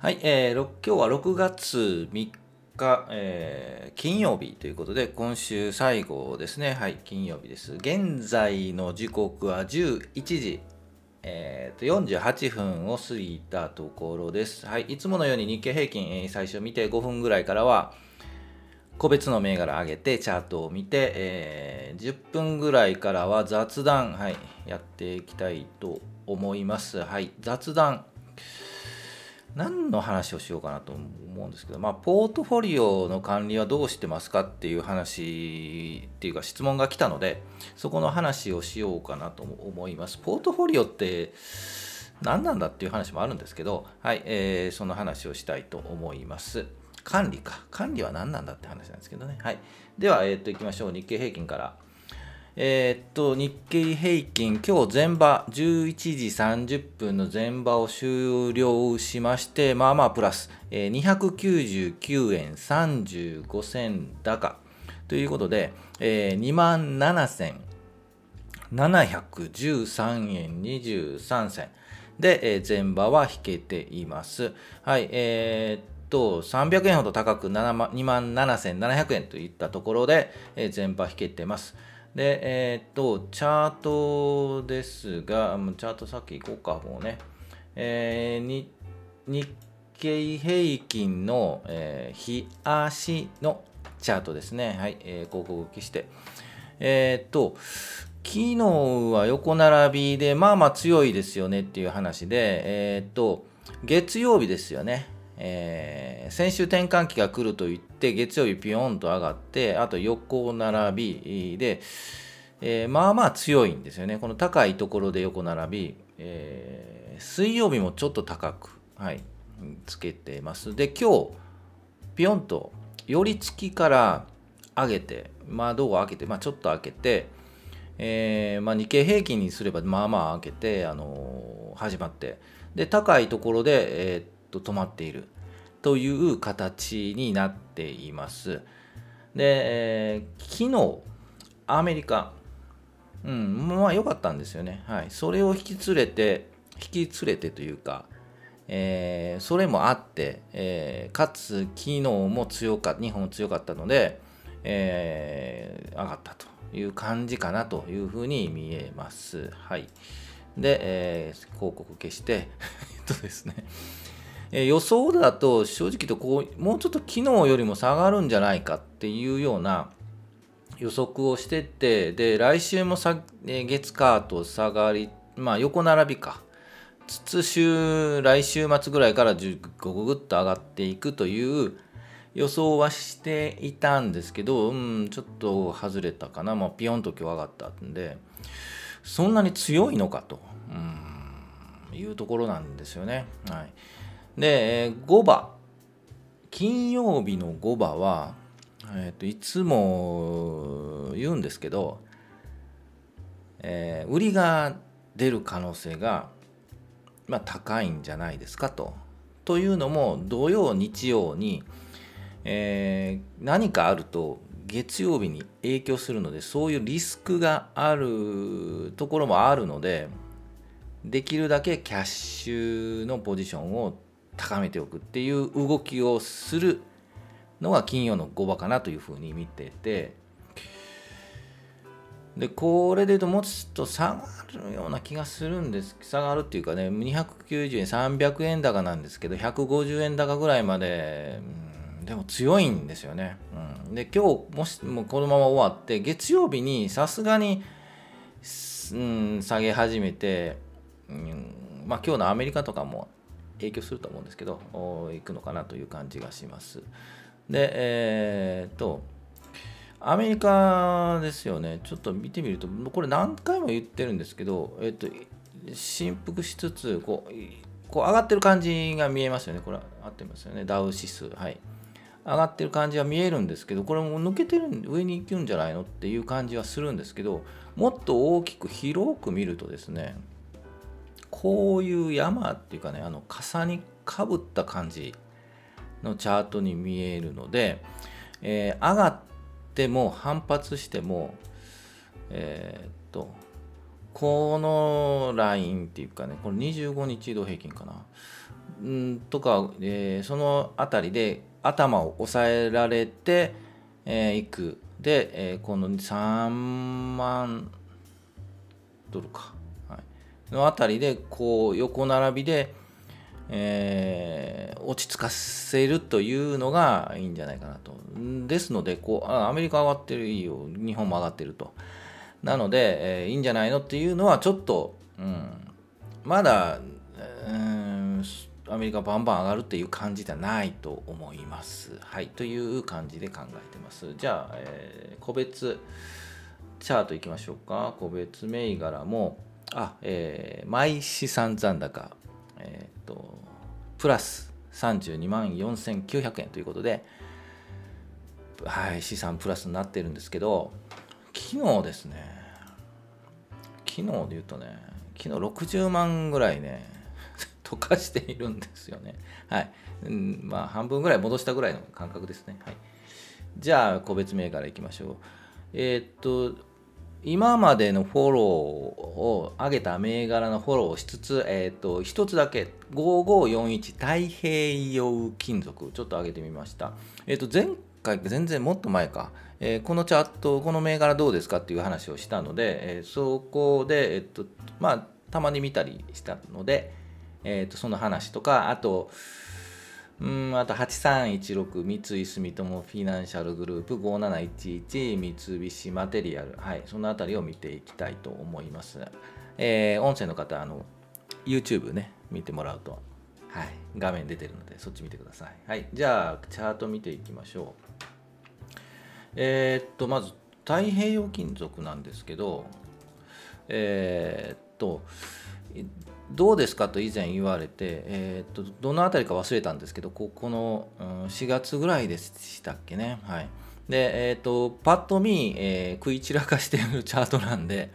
はい、えー、今日は6月3日、えー、金曜日ということで、今週最後ですね。はい、金曜日です。現在の時刻は11時、えー、と48分を過ぎたところです。はい、いつものように日経平均、えー、最初見て5分ぐらいからは、個別の銘柄上げてチャートを見て、えー、10分ぐらいからは雑談、はい、やっていきたいと思います。はい、雑談。何の話をしようかなと思うんですけど、まあ、ポートフォリオの管理はどうしてますかっていう話っていうか質問が来たので、そこの話をしようかなと思います。ポートフォリオって何なんだっていう話もあるんですけど、はい、えー、その話をしたいと思います。管理か。管理は何なんだって話なんですけどね。はい。では、えー、っと、いきましょう。日経平均から。えー、っと、日経平均、今日前場、11時30分の前場を終了しまして、まあまあプラス、えー、299円35銭高ということで、えー、2万7713円23銭で、えー、前場は引けています。はい、えー、っと、300円ほど高く2万7700円といったところで、えー、前場引けてます。で、えー、っと、チャートですが、チャートさっき行こうか、もうね。えー、日経平均の、えー、日足のチャートですね。はい、えー、広告消して。えー、っと、昨日は横並びで、まあまあ強いですよねっていう話で、えー、っと、月曜日ですよね。えー、先週転換期が来ると言って月曜日ピヨンと上がってあと横並びで、えー、まあまあ強いんですよね。この高いところで横並び、えー、水曜日もちょっと高く、はい、つけてます。で今日ピヨンと寄り付きから上げて窓を開けて、まあ、ちょっと開けて、えーまあ、日経平均にすればまあまあ開けて、あのー、始まって。で高いところで、えー、と止まっているという形になっています。で、えー、昨日、アメリカ、うん、まあ良かったんですよね。はい。それを引き連れて、引き連れてというか、えー、それもあって、えー、かつ昨日も強かった、日本も強かったので、えー、上がったという感じかなというふうに見えます。はい。で、えー、広告消して、えっとですね、えー、予想だと正直とこうもうちょっと昨日よりも下がるんじゃないかっていうような予測をしててで来週もさ、えー、月火と下がりまあ横並びか。つつ週来週末ぐらいからぐぐぐっと上がっていくという予想はしていたんですけど、うん、ちょっと外れたかな、まあ、ピヨンと今日上がったんでそんなに強いのかと、うん、いうところなんですよね。はい。で、5番。金曜日の5番は、えー、といつも言うんですけど、えー、売りが出る可能性が、まあ、高いんじゃないですかと。というのも土曜日曜に、えー、何かあると月曜日に影響するのでそういうリスクがあるところもあるのでできるだけキャッシュのポジションを高めておくっていう動きをするのが金曜の5場かなというふうに見ててでこれで言うともうちょっと下がるような気がするんです下がるっていうかね290円300円高なんですけど150円高ぐらいまで、うん、でも強いんですよね、うん、で今日もしもこのまま終わって月曜日にさすがに、うん、下げ始めて、うん、まあ今日のアメリカとかも影響すると思うんですけどいくのかなという感じがします。でえー、っとアメリカですよね。ちょっと見てみるとこれ何回も言ってるんですけど、えっと振幅しつつこうこう上がってる感じが見えますよね。これ合ってますよね。ダウ指数はい。上がってる感じは見えるんですけどこれも抜けてる上に行くんじゃないのっていう感じはするんですけどもっと大きく広く見るとですねこういう山っていうかねあの傘にかぶった感じのチャートに見えるので、えー、上がっても反発してもえー、っとこのラインっていうかねこれ25日移動平均かな。んとか、えー、その辺りで頭を押さえられて、えー、いく。で、えー、この3万ドルか、の辺りでこう横並びで、えー、落ち着かせるというのがいいんじゃないかなと。ですのでこうあアメリカ上がってるいいよ日本も上がってると。なので、えー、いいんじゃないのっていうのはちょっと、うん、まだ、うん、アメリカバンバン上がるっていう感じではないと思います。はい、という感じで考えてます。じゃあ、えー、個別チャートいきましょうか。個別銘柄も、あ、えー、毎資産残高、えっ、と、プラス32万4900円ということで、はい、資産プラスになってるんですけど、昨日ですね、昨日で言うとね、昨日60万ぐらいね、溶かしているんですよね。はい。うん、まあ、半分ぐらい戻したぐらいの感覚ですね。はい。じゃあ、個別銘柄いきましょう。えー、っと、今までのフォローを上げた銘柄のフォローをしつつ、えー、っと、一つだけ、5541太平洋金属、ちょっと上げてみました。えー、っと、前回、全然もっと前か、えー、このチャット、この銘柄どうですかっていう話をしたので、えそこで、えっと、まあ、たまに見たりしたので、えー、とその話とかあとうんあと8316三井住友フィナンシャルグループ5711三菱マテリアル。はいそのあたりを見ていきたいと思います、えー、音声の方あの YouTube ね見てもらうと。はい画面出てるのでそっち見てください。はいじゃあチャート見ていきましょう。えー、っとまず太平洋金属なんですけどえー、っとどうですかと以前言われて、えー、とどの辺りか忘れたんですけどここの、うん、4月ぐらいでしたっけね。はい、で、えーと、パッと見、えー、食い散らかしてるチャートなんで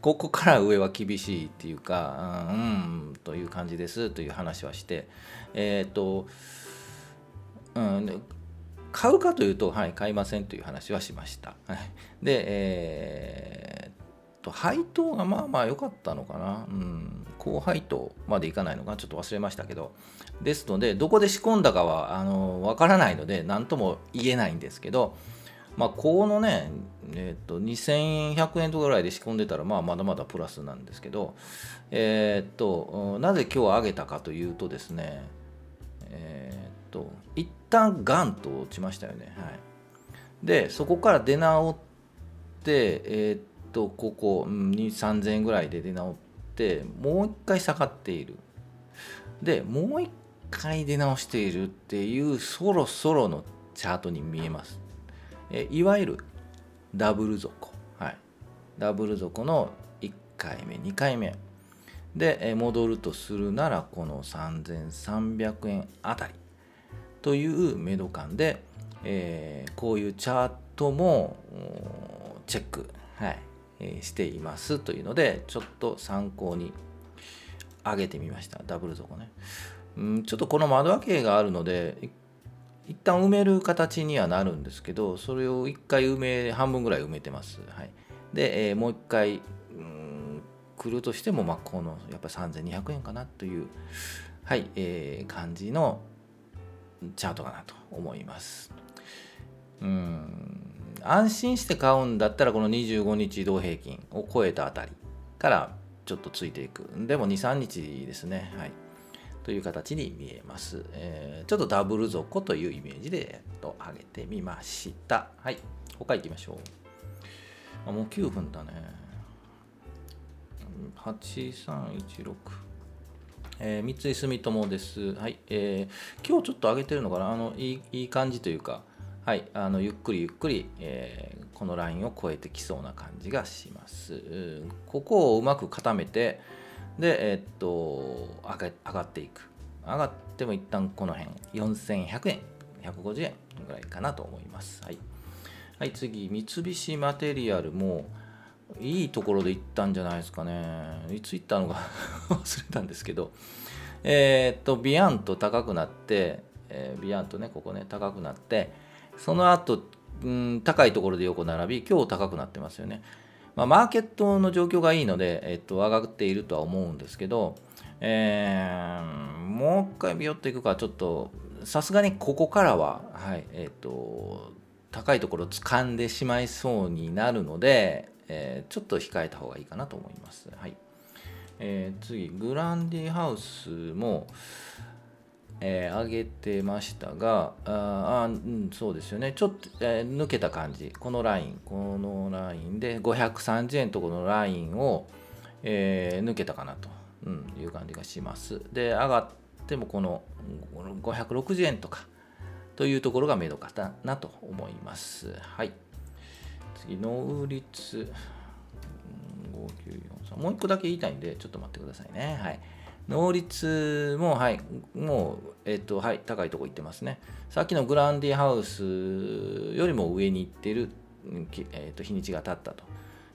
ここから上は厳しいっていうか、うん、うんという感じですという話はして、えっ、と、うん、買うかというと、はい、買いませんという話はしました。はいで、えー、と配当がまあまあ良かったのかな。うん高配当までいかないのかちょっと忘れましたけどですのでどこで仕込んだかはあの分からないので何とも言えないんですけどまあこのねえっ、ー、と2100円とかぐらいで仕込んでたらまあまだまだプラスなんですけどえっ、ー、となぜ今日上げたかというとですねえっ、ー、と一旦ガンと落ちましたよね。はい。でそこから出直ってえっとここ、うん、3000円ぐらいで出直ってってもう一回下がっている。でもう一回出直しているっていうそろそろのチャートに見えます。えいわゆるダブル底。はい。ダブル底の1回目2回目。で戻るとするならこの3300円あたり。というメド感で、えー、こういうチャートもチェック、はい、えしていますというのでちょっと参考に上げてみました。ダブル底ね。うんちょっとこの窓開けがあるので一旦埋める形にはなるんですけどそれを一回埋め半分ぐらい埋めてます、はい、で、えー、もう一回うん来るとしても、まあ、このやっぱ3200円かなというはい、えー、感じのチャートかなと思います。うん。安心して買うんだったらこの25日移動平均を超えたあたりからちょっとついていく。でも23日ですね。はい。という形に見えます、えー、ちょっとダブル底というイメージで、えっと、上げてみました。はい。他行きましょう。あもう9分だね。8316えー、三井住友です。はい、えー、今日ちょっと上げてるのかな？あのいいいい感じというか、はい、あのゆっくりゆっくり、えー、このラインを超えてきそうな感じがします。ここをうまく固めて、で、えー、っと上が、上がっていく。上がっても一旦この辺、4100円、150円ぐらいかなと思います。はい、はい、次、三菱マテリアルも、いいところで行ったんじゃないですかね。いつ行ったのか 忘れたんですけど、えー、っと、ビヤンと高くなって、えー、ビヤンとね、ここね、高くなって、その後、うん、高いところで横並び、今日高くなってますよね。まあ、マーケットの状況がいいので、えっと、上がっているとは思うんですけど、えー、もう一回ビヨッといくかちょっとさすがにここからは、はいえーと、高いところを掴んでしまいそうになるので、えー、ちょっと控えた方がいいかなと思います。はいえー、次、グランディハウスも、えー、上げてましたが、ああ、うん、そうですよね。ちょっと、えー、抜けた感じ。このライン、このラインで530円とこのラインを、えー、抜けたかなと、うん、いう感じがします。で、上がってもこの560円とかというところが目処かなと思います。はい。次、能率。5943もう一個だけ言いたいんで、ちょっと待ってくださいね。はい。能率も、はい、もう、えっ、と、はい、高いとこ行ってますね。さっきのグランディハウスよりも上に行ってる、えっ、と、日にちが経ったと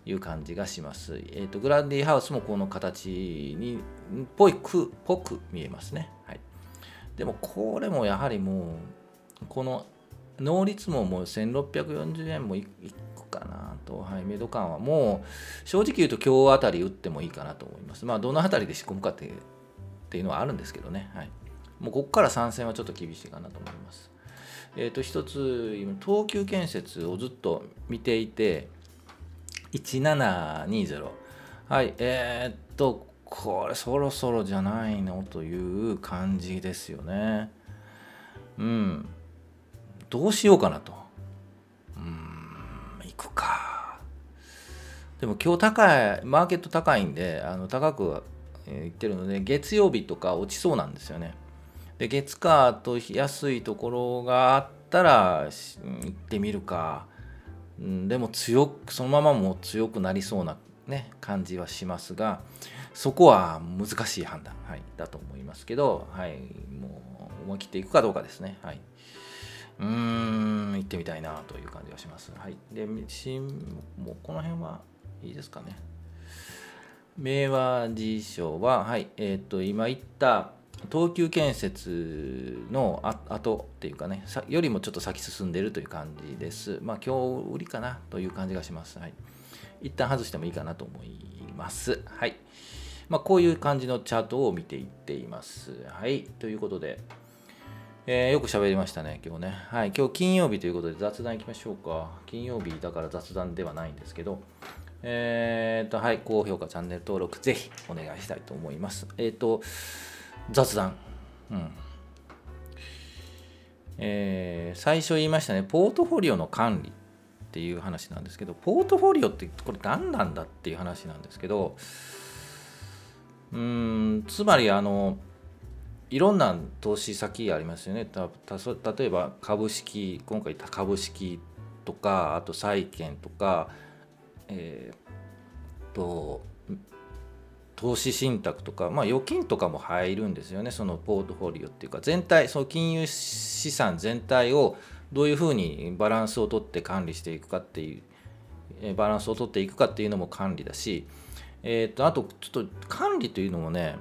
いう感じがします。えっ、と、グランディハウスもこの形に、ぽいく、ぽく見えますね。はい。でも、これもやはりもう、この能率ももう1640円もいくかなと、はい、メド感はもう正直言うと今日あたり打ってもいいかなと思います。まあどのあたりで仕込むかってっていうのはあるんですけどね。はい、もうここから参戦はちょっと厳しいかなと思います。えっ、ー、と、一つ、今、東急建設をずっと見ていて、1720。はい、えー、っと、これそろそろじゃないのという感じですよね。うん。どうしようかなと。うん、行くか。でも今日高い、マーケット高いんで、あの高く言ってるので月曜日とか落ちそうなんですよね。で月火と安いところがあったら行ってみるか、うん、でも強くそのままも強くなりそうな、ね、感じはしますがそこは難しい判断、はい、だと思いますけど、はい、もう思い切っていくかどうかですね。はい、うーん行ってみたいなという感じがします。はい、で新もうこの辺はいいですかね。明和辞書は、はい、えっ、ー、と、今言った東急建設の後っていうかね、よりもちょっと先進んでるという感じです。まあ、今日売りかなという感じがします。はい。一旦外してもいいかなと思います。はい。まあ、こういう感じのチャートを見ていっています。はい。ということで、えー、よく喋りましたね、今日ね。はい。今日金曜日ということで雑談いきましょうか。金曜日だから雑談ではないんですけど、えっ、ー、と、はい、高評価、チャンネル登録、ぜひお願いしたいと思います。えっ、ー、と、雑談。うん。えー、最初言いましたね、ポートフォリオの管理っていう話なんですけど、ポートフォリオってこれ何なんだっていう話なんですけど、うん、つまりあの、いろんな投資先ありますよね。た例えば株式、今回株式とか、あと債券とか、えー、と投資信託とか、まあ、預金とかも入るんですよね。そのポートフォリオっていうか全体その金融資産全体をどういうふうにバランスをとって管理していくかっていうバランスをとっていくかっていうのも管理だし、えー、とあとちょっと管理というのもね、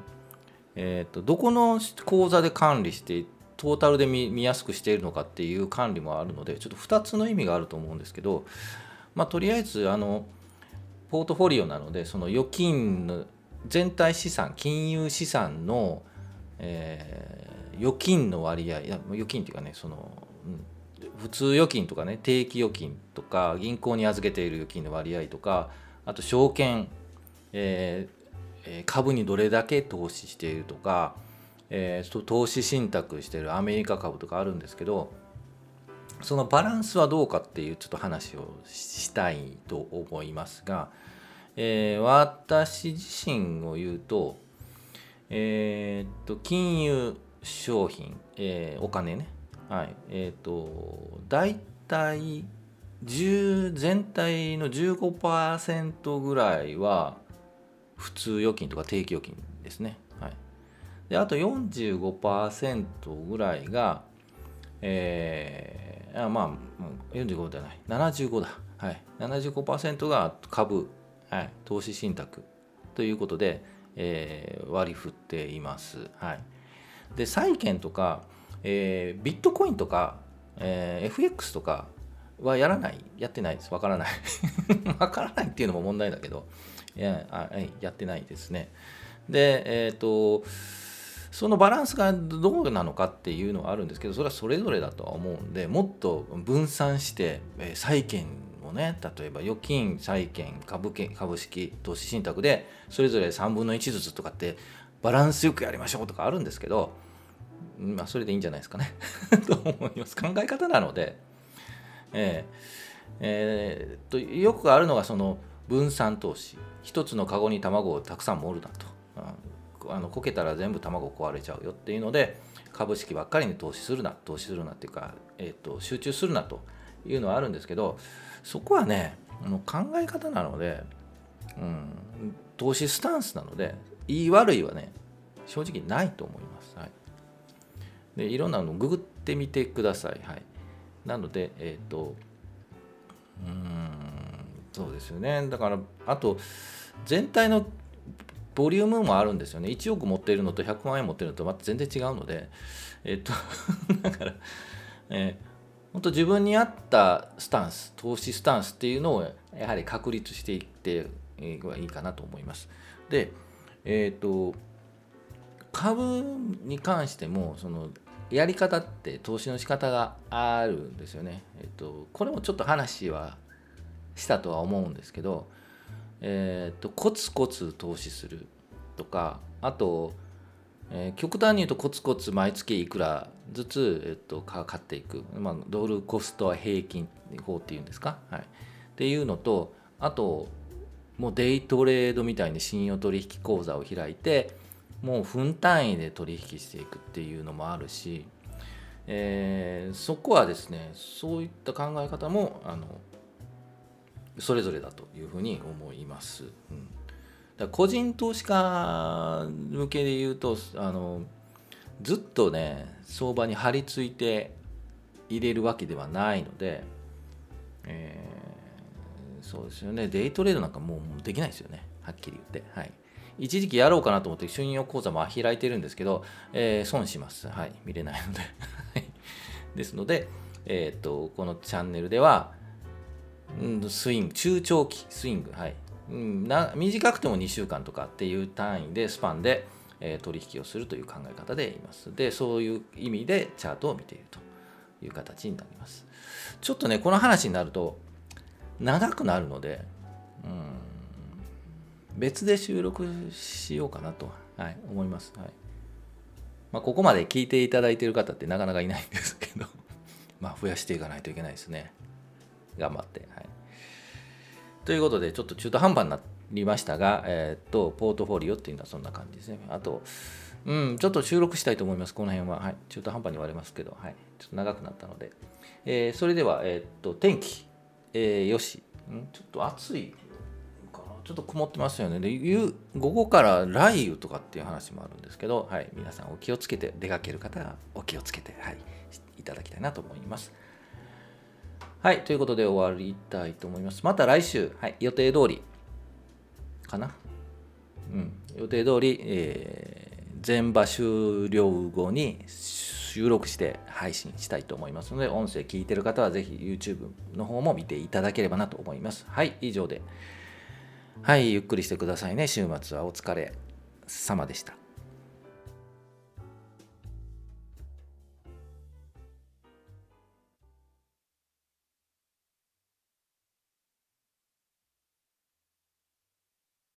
えー、とどこの口座で管理してトータルで見やすくしているのかっていう管理もあるのでちょっと2つの意味があると思うんですけど、まあ、とりあえずあのポートフォリオなのでその預金の全体資産金融資産の、えー、預金の割合預金っていうかねその、うん、普通預金とかね定期預金とか銀行に預けている預金の割合とかあと証券、えー、株にどれだけ投資しているとか、えー、投資信託しているアメリカ株とかあるんですけどそのバランスはどうかっていうちょっと話をしたいと思いますが、えー、私自身を言うと、えー、と、金融商品、えー、お金ね、はい、えっと、大体、全体の15%ぐらいは普通預金とか定期預金ですね。はい、であと45%ぐらいが、えー、あまあ45ではない。75だ、はい、75%が株はい、投資信託ということで、えー、割り振っています。はい、で債券とか、えー、ビットコインとか、えー、FX とかはやらない、やってないです。わからない。わからないっていうのも問題だけど、いやあやってないですね。で、えっ、ー、と、そのバランスがどうなのかっていうのはあるんですけど、それはそれぞれだとは思うんで、もっと分散して、え債券をね、例えば預金、債券、株券、株式、投資信託で、それぞれ3分の1ずつとかって、バランスよくやりましょうとかあるんですけど、まあ、それでいいんじゃないですかね。と思います。考え方なので、えーえー、とよくあるのがその分散投資。一つのカゴに卵をたくさん盛るなと。うん。あのこけたら全部卵壊れちゃうよっていうので株式ばっかりに投資するな投資するなっていうか、えーと、集中するなと。いうのはあるんですけどそこはね考え方なので、うん、投資スタンスなので言い悪いはね正直ないと思います。はい、でいろんなのググってみてください。はい、なので、えっ、ー、とうんそうですよねだからあと全体のボリュームもあるんですよね1億持っているのと100万円持っているのとまた全然違うのでえっと だから、えー、本当自分に合ったスタンス投資スタンスっていうのをやはり確立していってはいいかなと思いますでえ、ー、と株に関してもそのやり方って投資の仕方があるんですよね。えっと、これもちょっと話はしたとは思うんですけど、えーと、コツコツ投資するとかあと、えー、極端に言うとコツコツ毎月いくらずつ、えーと、買っていく、まあ、ドルコスト平均法っていうんですか、はい、っていうのとあともうデイトレードみたいに信用取引口座を開いてもう分単位で取引していくっていうのもあるし、えー、そこはですねそういった考え方もあのそれぞれだというふうに思います。うん、だ個人投資家向けで言うとあのずっとね相場に張り付いて入れるわけではないので、えー、そうですよねデイトレードなんかもうできないですよねはっきり言って。はい一時期やろうかなと思って信用口座も開いてるんですけど、えー、損します。はい。見れないので。ですので、えっ、と、このチャンネルでは、スイング、中長期スイング、はい、うんな短くても2週間とかっていう単位でスパンで、えー、取引をするという考え方でいます。で、そういう意味でチャートを見ているという形になります。ちょっとね、この話になると長くなるので、うん別で収録しようかなと、はい、思います。はいまあ、ここまで聞いていただいている方ってなかなかいないんですけど ま増やしていかないといけないですね。頑張って。はい、ということで、ちょっと中途半端になりましたが、えー、っと、ポートフォリオっていうのはそんな感じですね。あと、うん、ちょっと収録したいと思います、この辺は。はい、中途半端に言われますけど、はい、ちょっと長くなったので。えー、それでは、えー、っと、天気、えー、よし、ん、ちょっと暑いかな、ちょっと曇ってますよね。で、午後から雷雨とかっていう話もあるんですけど、はい、皆さんお気をつけて、出かける方はお気をつけて、はい、いただきたいなと思います。はい、ということで終わりたいと思います。また来週、はい、予定通りかな。うん、予定通り、えー、全場終了後に収録して配信したいと思いますので、音声聞いてる方はぜひ YouTube の方も見ていただければなと思います。はい、以上で。はい、ゆっくりしてくださいね。週末はお疲れ様でした。